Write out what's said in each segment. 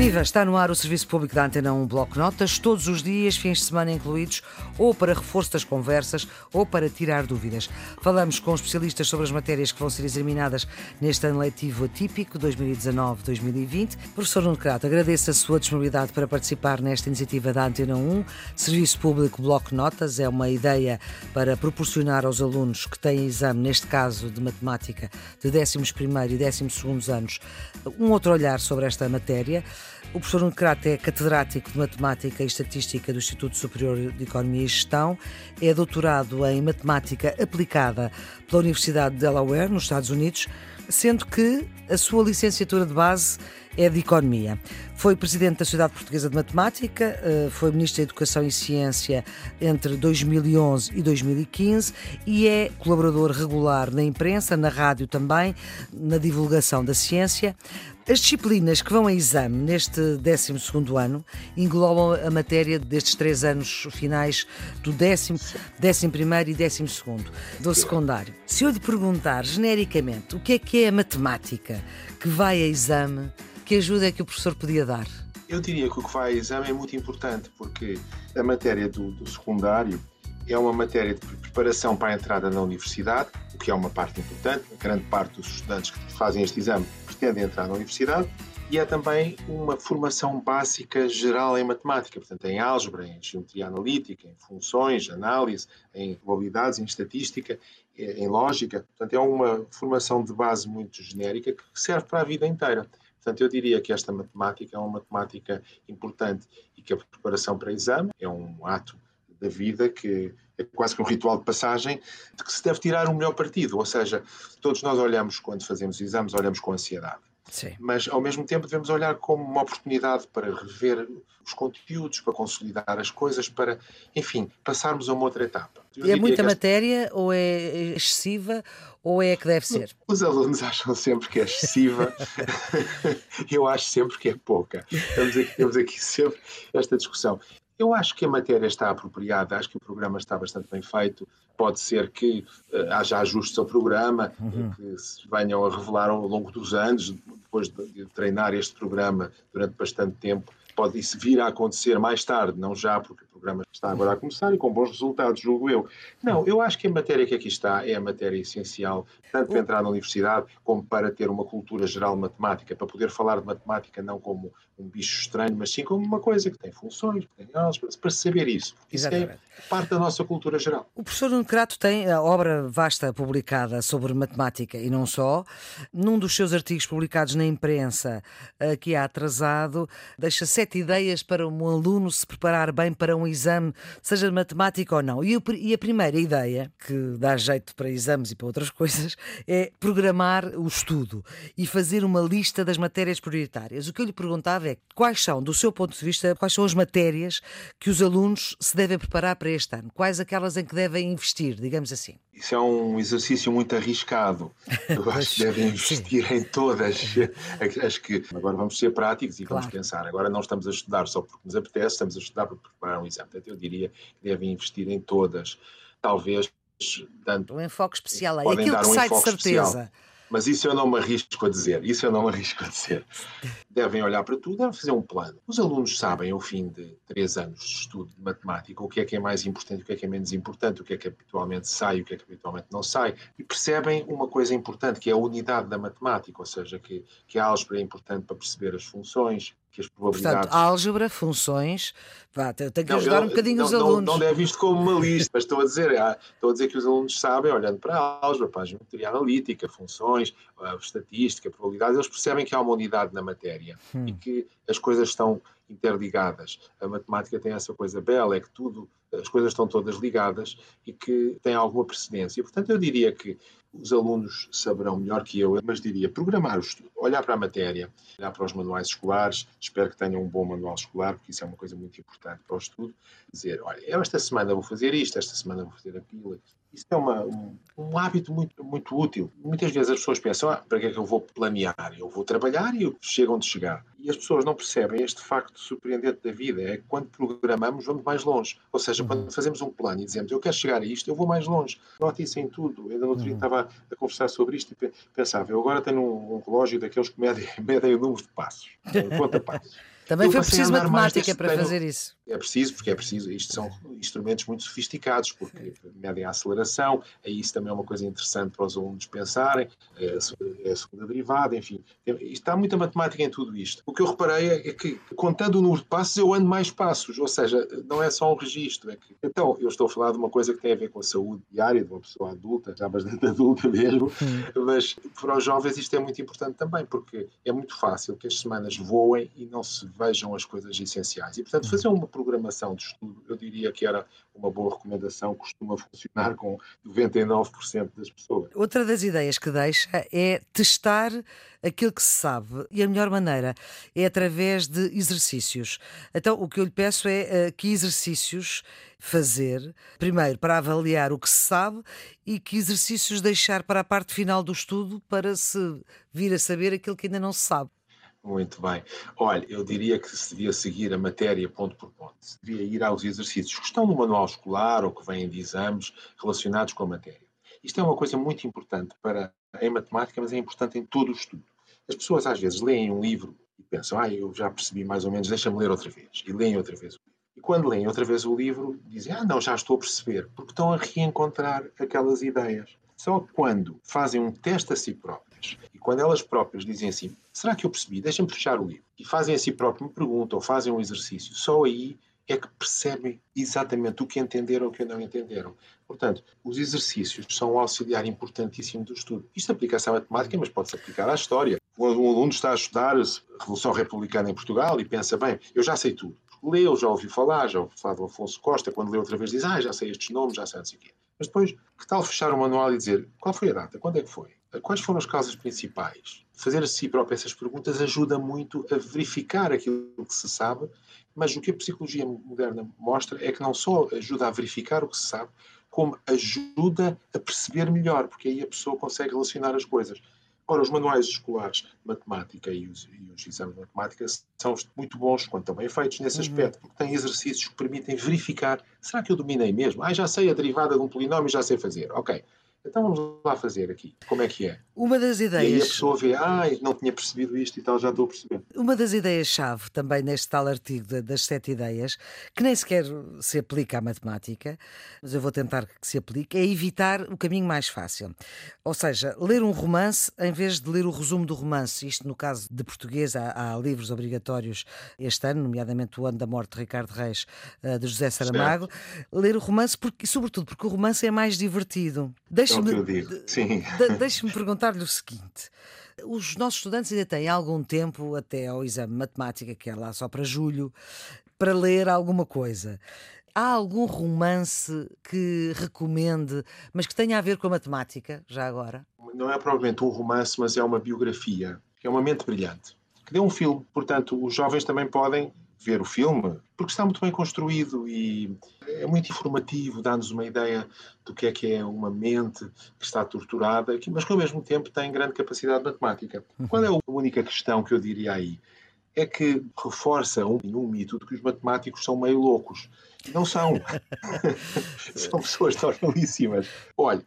Viva! Está no ar o Serviço Público da Antena 1 Bloco Notas, todos os dias, fins de semana incluídos, ou para reforço das conversas ou para tirar dúvidas. Falamos com especialistas sobre as matérias que vão ser examinadas neste ano letivo atípico 2019-2020. Professor Nuno Crato, agradeço a sua disponibilidade para participar nesta iniciativa da Antena 1. Serviço Público Bloco Notas é uma ideia para proporcionar aos alunos que têm exame, neste caso de matemática, de 11º e 12º anos, um outro olhar sobre esta matéria. O professor Nuno é catedrático de Matemática e Estatística do Instituto Superior de Economia e Gestão, é doutorado em Matemática Aplicada pela Universidade de Delaware, nos Estados Unidos, sendo que a sua licenciatura de base é de Economia. Foi presidente da Sociedade Portuguesa de Matemática, eh, foi ministro da Educação e Ciência entre 2011 e 2015 e é colaborador regular na imprensa, na rádio também, na divulgação da ciência. As disciplinas que vão a exame neste 12 ano englobam a matéria destes três anos finais do décimo, décimo primeiro e décimo segundo do secundário. Se eu lhe perguntar genericamente o que é que é a matemática que vai a exame, que ajuda é que o professor podia dar? Eu diria que o que vai a exame é muito importante, porque a matéria do, do secundário é uma matéria de preparação para a entrada na universidade, o que é uma parte importante. A grande parte dos estudantes que fazem este exame pretendem entrar na universidade. E é também uma formação básica geral em matemática, portanto, em álgebra, em geometria analítica, em funções, análise, em probabilidades, em estatística, em lógica. Portanto, é uma formação de base muito genérica que serve para a vida inteira. Portanto, eu diria que esta matemática é uma matemática importante e que a preparação para exame é um ato da vida que é quase que um ritual de passagem de que se deve tirar o melhor partido. Ou seja, todos nós olhamos, quando fazemos exames, olhamos com ansiedade. Sim. Mas, ao mesmo tempo, devemos olhar como uma oportunidade para rever os conteúdos, para consolidar as coisas, para, enfim, passarmos a uma outra etapa. Eu e é muita matéria, ou é excessiva, ou é que deve ser? Os alunos acham sempre que é excessiva, eu acho sempre que é pouca. Temos aqui, temos aqui sempre esta discussão. Eu acho que a matéria está apropriada, acho que o programa está bastante bem feito. Pode ser que uh, haja ajustes ao programa, uhum. que se venham a revelar ao longo dos anos, depois de, de treinar este programa durante bastante tempo, pode isso vir a acontecer mais tarde, não já, porque programa está agora a começar e com bons resultados, julgo eu. Não, eu acho que a matéria que aqui está é a matéria essencial, tanto para entrar na universidade como para ter uma cultura geral matemática, para poder falar de matemática não como um bicho estranho, mas sim como uma coisa que tem funções, que tem álgebra, para saber isso. Isso é Exatamente. é parte da nossa cultura geral. O professor Nuno Crato tem a obra vasta publicada sobre matemática e não só. Num dos seus artigos publicados na imprensa, que há atrasado, deixa sete ideias para um aluno se preparar bem para um exame, seja de matemática ou não. E a primeira ideia, que dá jeito para exames e para outras coisas, é programar o estudo e fazer uma lista das matérias prioritárias. O que eu lhe perguntava é quais são, do seu ponto de vista, quais são as matérias que os alunos se devem preparar para este ano? Quais aquelas em que devem investir, digamos assim? Isso é um exercício muito arriscado. Eu acho que devem investir Sim. em todas as que. Agora vamos ser práticos e claro. vamos pensar. Agora não estamos a estudar só porque nos apetece, estamos a estudar para preparar um exame. Portanto, eu diria que devem investir em todas. Talvez dando. Um enfoque especial aí, aquilo que um sai de certeza. Especial. Mas isso eu não me arrisco a dizer. Isso eu não me arrisco a dizer. Devem olhar para tudo, devem fazer um plano. Os alunos sabem, ao fim de três anos de estudo de matemática, o que é que é mais importante, o que é que é menos importante, o que é que habitualmente sai, o que é que habitualmente não sai, e percebem uma coisa importante, que é a unidade da matemática, ou seja, que, que a álgebra é importante para perceber as funções, que as probabilidades. Portanto, álgebra, funções. Vá, tenho que ajudar não, um bocadinho não, os alunos. Não, não é visto como uma lista, mas estou a dizer, ah, estou a dizer que os alunos sabem, olhando para a álgebra, para a geometria analítica, funções, estatística, probabilidades, eles percebem que há uma unidade na matéria hum. e que as coisas estão interligadas. A matemática tem essa coisa bela, é que tudo, as coisas estão todas ligadas e que tem alguma precedência. Portanto, eu diria que os alunos saberão melhor que eu, mas diria programar o estudo, olhar para a matéria, olhar para os manuais escolares, espero que tenham um bom manual escolar, porque isso é uma coisa muito importante para o estudo, dizer, olha, eu esta semana vou fazer isto, esta semana vou fazer aquilo. Isso é uma, um, um, hábito muito, muito útil. Muitas vezes as pessoas pensam, ah, para que é que eu vou planear? Eu vou trabalhar e chego onde chegar. E as pessoas não percebem este facto surpreendente da vida, é que quando programamos vamos mais longe. Ou seja, quando uhum. fazemos um plano e dizemos eu quero chegar a isto, eu vou mais longe. Note isso em tudo. Eu ainda no outro dia uhum. estava a conversar sobre isto e pensava, eu agora tenho um, um relógio daqueles que medem, medem o número de passos, conta passos. Também foi preciso matemática para fazer isso. É preciso, porque é preciso. Isto são instrumentos muito sofisticados, porque medem a aceleração, aí isso também é uma coisa interessante para os alunos pensarem, é a segunda derivada, enfim. Está muita matemática em tudo isto. O que eu reparei é que, contando o número de passos, eu ando mais passos, ou seja, não é só um registro. É que... Então, eu estou a falar de uma coisa que tem a ver com a saúde diária de uma pessoa adulta, já bastante adulta mesmo, mas para os jovens isto é muito importante também, porque é muito fácil que as semanas voem e não se vejam as coisas essenciais. E, portanto, fazer uma programação de estudo, eu diria que era uma boa recomendação, costuma funcionar com 99% das pessoas. Outra das ideias que deixa é testar aquilo que se sabe e a melhor maneira é através de exercícios. Então, o que eu lhe peço é uh, que exercícios fazer, primeiro para avaliar o que se sabe e que exercícios deixar para a parte final do estudo para se vir a saber aquilo que ainda não se sabe. Muito bem. Olha, eu diria que se devia seguir a matéria ponto por ponto. Se devia ir aos exercícios que estão no manual escolar ou que vêm de exames relacionados com a matéria. Isto é uma coisa muito importante para em matemática, mas é importante em todo o estudo. As pessoas às vezes leem um livro e pensam, ah, eu já percebi mais ou menos, deixa-me ler outra vez. E leem outra vez o livro. E quando leem outra vez o livro, dizem, ah, não, já estou a perceber, porque estão a reencontrar aquelas ideias. Só quando fazem um teste a si próprios e quando elas próprias dizem assim, será que eu percebi? Deixa-me fechar o livro. E fazem a si próprios uma pergunta ou fazem um exercício. Só aí é que percebem exatamente o que entenderam ou o que não entenderam. Portanto, os exercícios são um auxiliar importantíssimo do estudo. Isto aplica-se à matemática, mas pode-se aplicar à história. Um aluno está a estudar a Revolução Republicana em Portugal e pensa, bem, eu já sei tudo. Leu, já ouvi falar, já ouvi falar do Afonso Costa, quando lê outra vez diz, ah, já sei estes nomes, já sei não sei o quê. Mas depois, que tal fechar o manual e dizer qual foi a data, quando é que foi? Quais foram as causas principais? Fazer a si próprio essas perguntas ajuda muito a verificar aquilo que se sabe, mas o que a psicologia moderna mostra é que não só ajuda a verificar o que se sabe, como ajuda a perceber melhor, porque aí a pessoa consegue relacionar as coisas. Ora, os manuais escolares de matemática e os, e os, exames de matemática são muito bons quando estão bem feitos nesse uhum. aspecto, porque têm exercícios que permitem verificar: será que eu dominei mesmo? Ah, já sei a derivada de um polinómio, já sei fazer. Ok. Então vamos lá fazer aqui. Como é que é? Uma das ideias. E aí a pessoa vê, ah, não tinha percebido isto e tal, já estou a perceber. Uma das ideias-chave também neste tal artigo das sete ideias, que nem sequer se aplica à matemática, mas eu vou tentar que se aplique, é evitar o caminho mais fácil. Ou seja, ler um romance em vez de ler o resumo do romance. Isto no caso de português, há, há livros obrigatórios este ano, nomeadamente o ano da morte de Ricardo Reis, eh, de José Saramago. Certo. Ler o romance, porque, sobretudo porque o romance é mais divertido. Deixe-me de, deixe perguntar-lhe o seguinte. Os nossos estudantes ainda têm algum tempo até ao exame de matemática, que é lá só para julho, para ler alguma coisa. Há algum romance que recomende, mas que tenha a ver com a matemática, já agora? Não é provavelmente um romance, mas é uma biografia, que é uma mente brilhante, que deu um filme. Portanto, os jovens também podem ver o filme, porque está muito bem construído e é muito informativo, dá-nos uma ideia do que é que é uma mente que está torturada, mas que ao mesmo tempo tem grande capacidade matemática. Uhum. Qual é a única questão que eu diria aí? É que reforça um, um mito de que os matemáticos são meio loucos. Não são. são pessoas normalíssimas. Olha,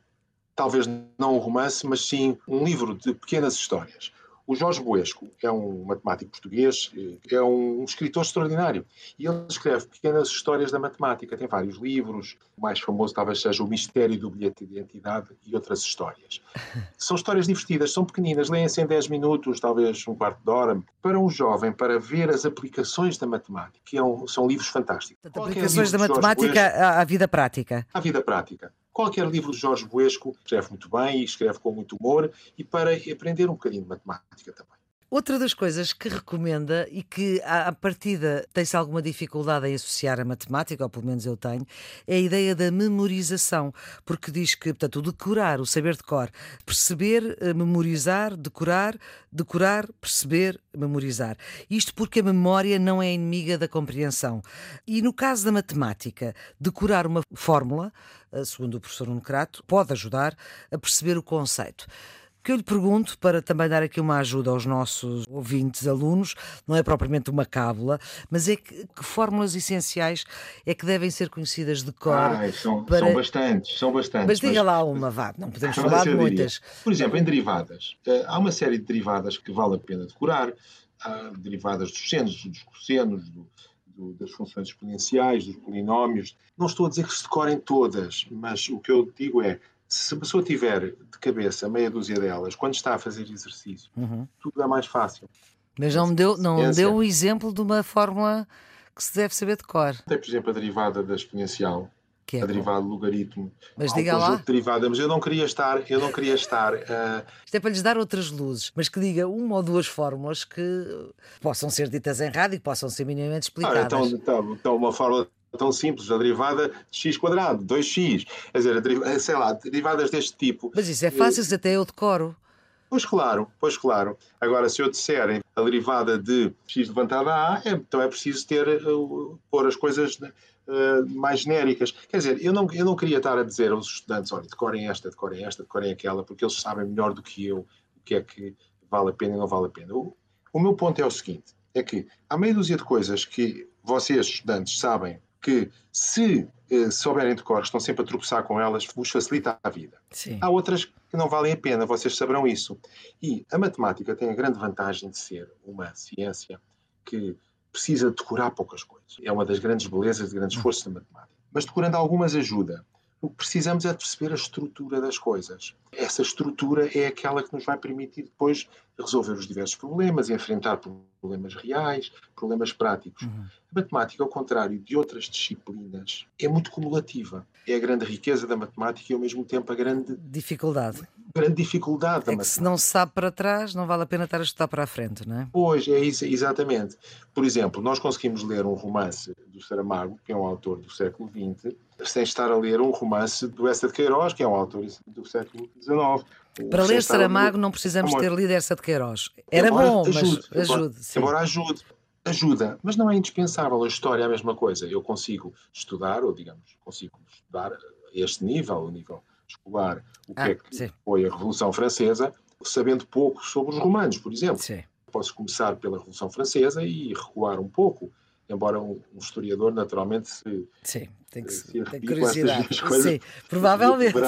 talvez não um romance, mas sim um livro de pequenas histórias o Jorge Boesco é um matemático português, é um escritor extraordinário. E ele escreve pequenas histórias da matemática. Tem vários livros. O mais famoso talvez seja O Mistério do Bilhete de Identidade e outras histórias. São histórias divertidas, são pequeninas, leem-se em 10 minutos, talvez um quarto de hora. Para um jovem, para ver as aplicações da matemática, que é um, são livros fantásticos. Portanto, aplicações da matemática Boesco, à vida prática. À vida prática. Qualquer livro de Jorge Buesco escreve muito bem e escreve com muito humor e para aprender um bocadinho de matemática também. Outra das coisas que recomenda e que, à partida, tem-se alguma dificuldade em associar a matemática, ou pelo menos eu tenho, é a ideia da memorização, porque diz que, portanto, o decorar, o saber de cor, perceber, eh, memorizar, decorar, decorar, perceber, memorizar. Isto porque a memória não é inimiga da compreensão. E no caso da matemática, decorar uma fórmula, eh, segundo o professor Nucrato, pode ajudar a perceber o conceito. Que eu lhe pergunto, para também dar aqui uma ajuda aos nossos ouvintes, alunos, não é propriamente uma cábula, mas é que, que fórmulas essenciais é que devem ser conhecidas de cor? Ah, são, para... são bastantes, são bastantes. Mas diga mas... lá uma, vá, não podemos falar de muitas. Por exemplo, em derivadas, eh, há uma série de derivadas que vale a pena decorar, há derivadas dos senos, dos cossenos, do, do, das funções exponenciais, dos polinómios. Não estou a dizer que se decorem todas, mas o que eu digo é se a pessoa tiver de cabeça meia dúzia delas, quando está a fazer exercício, uhum. tudo é mais fácil. Mas não me deu, não deu um exemplo de uma fórmula que se deve saber de cor. Tem, por exemplo, a derivada da exponencial, que é a derivada do logaritmo. Mas diga lá. De derivada, mas eu não queria estar, eu não queria estar. Uh... Isto é para lhes dar outras luzes, mas que diga uma ou duas fórmulas que possam ser ditas em rádio e que possam ser minimamente explicadas. Ah, então, então, então uma fórmula tão simples, a derivada de x quadrado, 2x, quer dizer, sei lá, derivadas deste tipo. Mas isso é fácil, eu... até eu decoro. Pois claro, pois claro. Agora, se eu disser a derivada de x levantado a a, é, então é preciso ter, uh, pôr as coisas uh, mais genéricas. Quer dizer, eu não, eu não queria estar a dizer aos estudantes, olha, decorem esta, decorem esta, decorem aquela, porque eles sabem melhor do que eu o que é que vale a pena e não vale a pena. O, o meu ponto é o seguinte, é que há meia dúzia de coisas que vocês, estudantes, sabem que se eh, souberem de cor, estão sempre a tropeçar com elas, vos facilita a vida. Sim. Há outras que não valem a pena, vocês saberão isso. E a matemática tem a grande vantagem de ser uma ciência que precisa decorar poucas coisas. É uma das grandes belezas e grandes forças da matemática. Mas decorando algumas ajuda. O que precisamos é de perceber a estrutura das coisas. Essa estrutura é aquela que nos vai permitir depois resolver os diversos problemas, enfrentar problemas reais, problemas práticos. Uhum. A matemática, ao contrário de outras disciplinas, é muito cumulativa. É a grande riqueza da matemática e, ao mesmo tempo, a grande dificuldade. Grande dificuldade é que se não se sabe para trás, não vale a pena estar a estudar para a frente, não é? Pois, é isso, exatamente. Por exemplo, nós conseguimos ler um romance do Saramago, que é um autor do século XX, sem estar a ler um romance do Essa de Queiroz, que é um autor do século XIX. Para ler Saramago não precisamos ter lido essa de Queiroz. Era embora bom, mas ajude. ajude embora, ajude. Ajuda, mas não é indispensável. A história é a mesma coisa. Eu consigo estudar, ou digamos, consigo estudar este nível, o nível escolar, o que ah, é que sim. foi a Revolução Francesa, sabendo pouco sobre os romanos, por exemplo. Sim. Posso começar pela Revolução Francesa e recuar um pouco embora um, um, historiador naturalmente se, Sim, tem, que, se tem curiosidade. Coisas, Sim, provavelmente.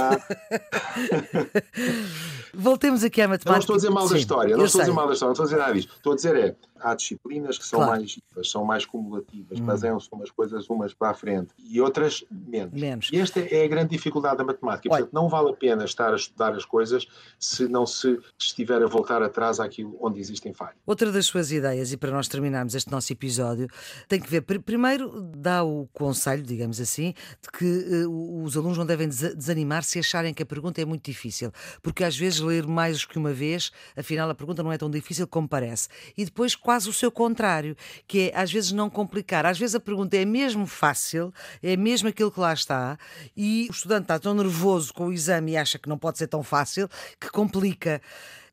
Voltemos aqui à matemática. não estou a dizer mal da história, não estou sei. a dizer mal da história, não estou a dizer nada disto. Estou a dizer é, há disciplinas que são claro. mais são mais cumulativas, hum. baseiam-se umas coisas umas para a frente e outras menos. menos. E esta é a grande dificuldade da matemática. Olha, Portanto, não vale a pena estar a estudar as coisas se não se estiver a voltar atrás àquilo onde existem falhas. Outra das suas ideias, e para nós terminarmos este nosso episódio, tem que ver, primeiro, dá o conselho, digamos assim, de que uh, os alunos não devem desanimar se acharem que a pergunta é muito difícil, porque às vezes ler mais do que uma vez, afinal a pergunta não é tão difícil como parece. E depois quase o seu contrário, que é às vezes não complicar. Às vezes a pergunta é mesmo fácil, é mesmo aquilo que lá está, e o estudante está tão nervoso com o exame e acha que não pode ser tão fácil que complica.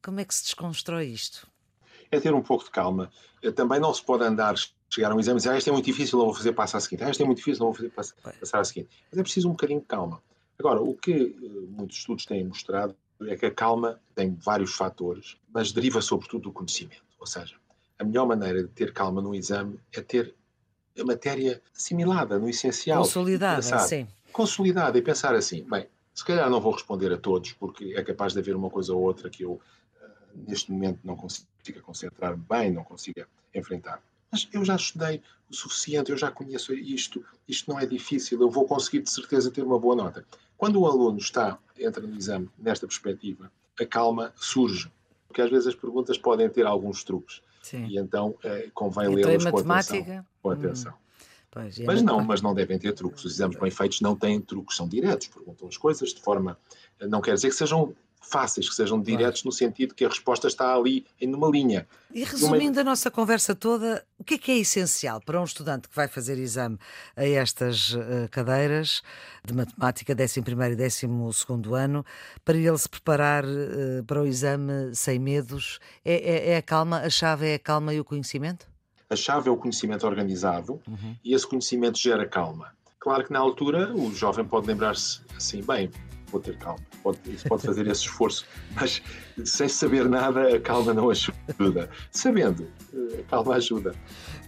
Como é que se desconstrói isto? É ter um pouco de calma. Também não se pode andar chegar a um exame e dizer ah, isto é muito difícil, não vou fazer passar a seguinte. Ah, isto é muito difícil, não vou fazer passar a seguinte. Mas é preciso um bocadinho de calma. Agora, o que eh, muitos estudos têm mostrado é que a calma tem vários fatores, mas deriva sobretudo do conhecimento. Ou seja, a melhor maneira de ter calma no exame é ter a matéria assimilada, no essencial. Consolidada, sim. Consolidada e pensar assim, bem, se calhar não vou responder a todos, porque é capaz de haver uma coisa ou outra que eu, eh, neste momento, não consiga concentrar-me bem, não consiga enfrentar. Mas eu já estudei o suficiente, eu já conheço isto, isto não é difícil, eu vou conseguir de certeza ter uma boa nota. Quando o aluno está, entra no exame nesta perspectiva, a calma surge, porque às vezes as perguntas podem ter alguns truques. Sim. E então é, convém lê-las com atenção. Com hum. atenção. Hum. Pois, mas não, mas não devem ter truques. Os exames bem feitos não têm truques, são diretos, perguntam as coisas de forma. Não quer dizer que sejam fáceis, que sejam diretos no sentido que a resposta está ali em uma linha. E resumindo a nossa conversa toda, o que é que é essencial para um estudante que vai fazer exame a estas uh, cadeiras de matemática, 11 e 12 ano, para ele se preparar uh, para o exame sem medos? É, é, é, a calma, a chave é a calma e o conhecimento? A chave é o conhecimento organizado uhum. e esse conhecimento gera calma. Claro que na altura o jovem pode lembrar-se assim, bem, vou ter calma. Pode, pode fazer esse esforço, mas sem saber nada, a calma não ajuda. Sabendo, a calma ajuda.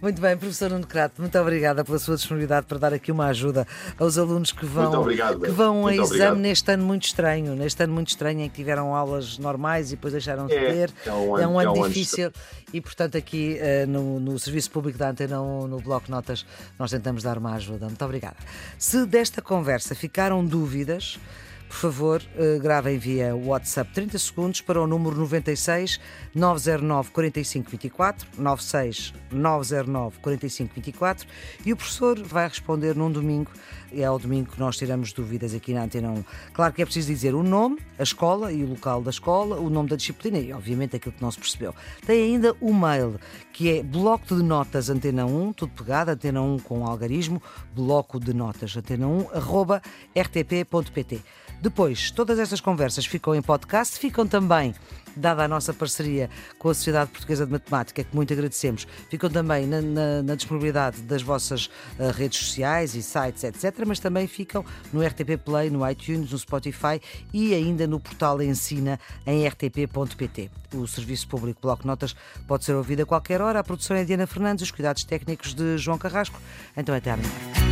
Muito bem, professor Nuno Crato, muito obrigada pela sua disponibilidade para dar aqui uma ajuda aos alunos que vão, obrigado, que vão a exame obrigado. neste ano muito estranho, neste ano muito estranho em que tiveram aulas normais e depois deixaram de É, ter. é um ano- é um ano é um ano difícil e, portanto, aqui eh, no, no Serviço Público da Antena 1, no Bloco Notas, nós tentamos dar uma ajuda. Muito obrigada. Se desta conversa ficaram dúvidas, por favor, eh, gravem via WhatsApp 30 segundos para o número 96 909 45 24, 96 909 45 24 e o professor vai responder num domingo. É ao domingo que nós tiramos dúvidas aqui na Antena 1. Claro que é preciso dizer o nome, a escola e o local da escola, o nome da disciplina e, obviamente, aquilo que não se percebeu. Tem ainda o mail, que é bloco de notas Antena 1, tudo pegado, Antena 1 com algarismo, bloco de notas Antena 1, arroba rtp.pt. Depois, todas estas conversas ficam em podcast, ficam também, dada a nossa parceria com a Sociedade Portuguesa de Matemática, que muito agradecemos, ficam também na, na- na disponibilidade das vossas ah, redes sociais e sites, etc., mas também ficam no RTP Play, no iTunes, no Spotify e ainda no portal Ensina em rtp.pt. O Serviço Público Bloco Notas pode ser ouvido a qualquer hora. A produção é de Diana Fernandes, os cuidados técnicos de João Carrasco. Então, até amanhã.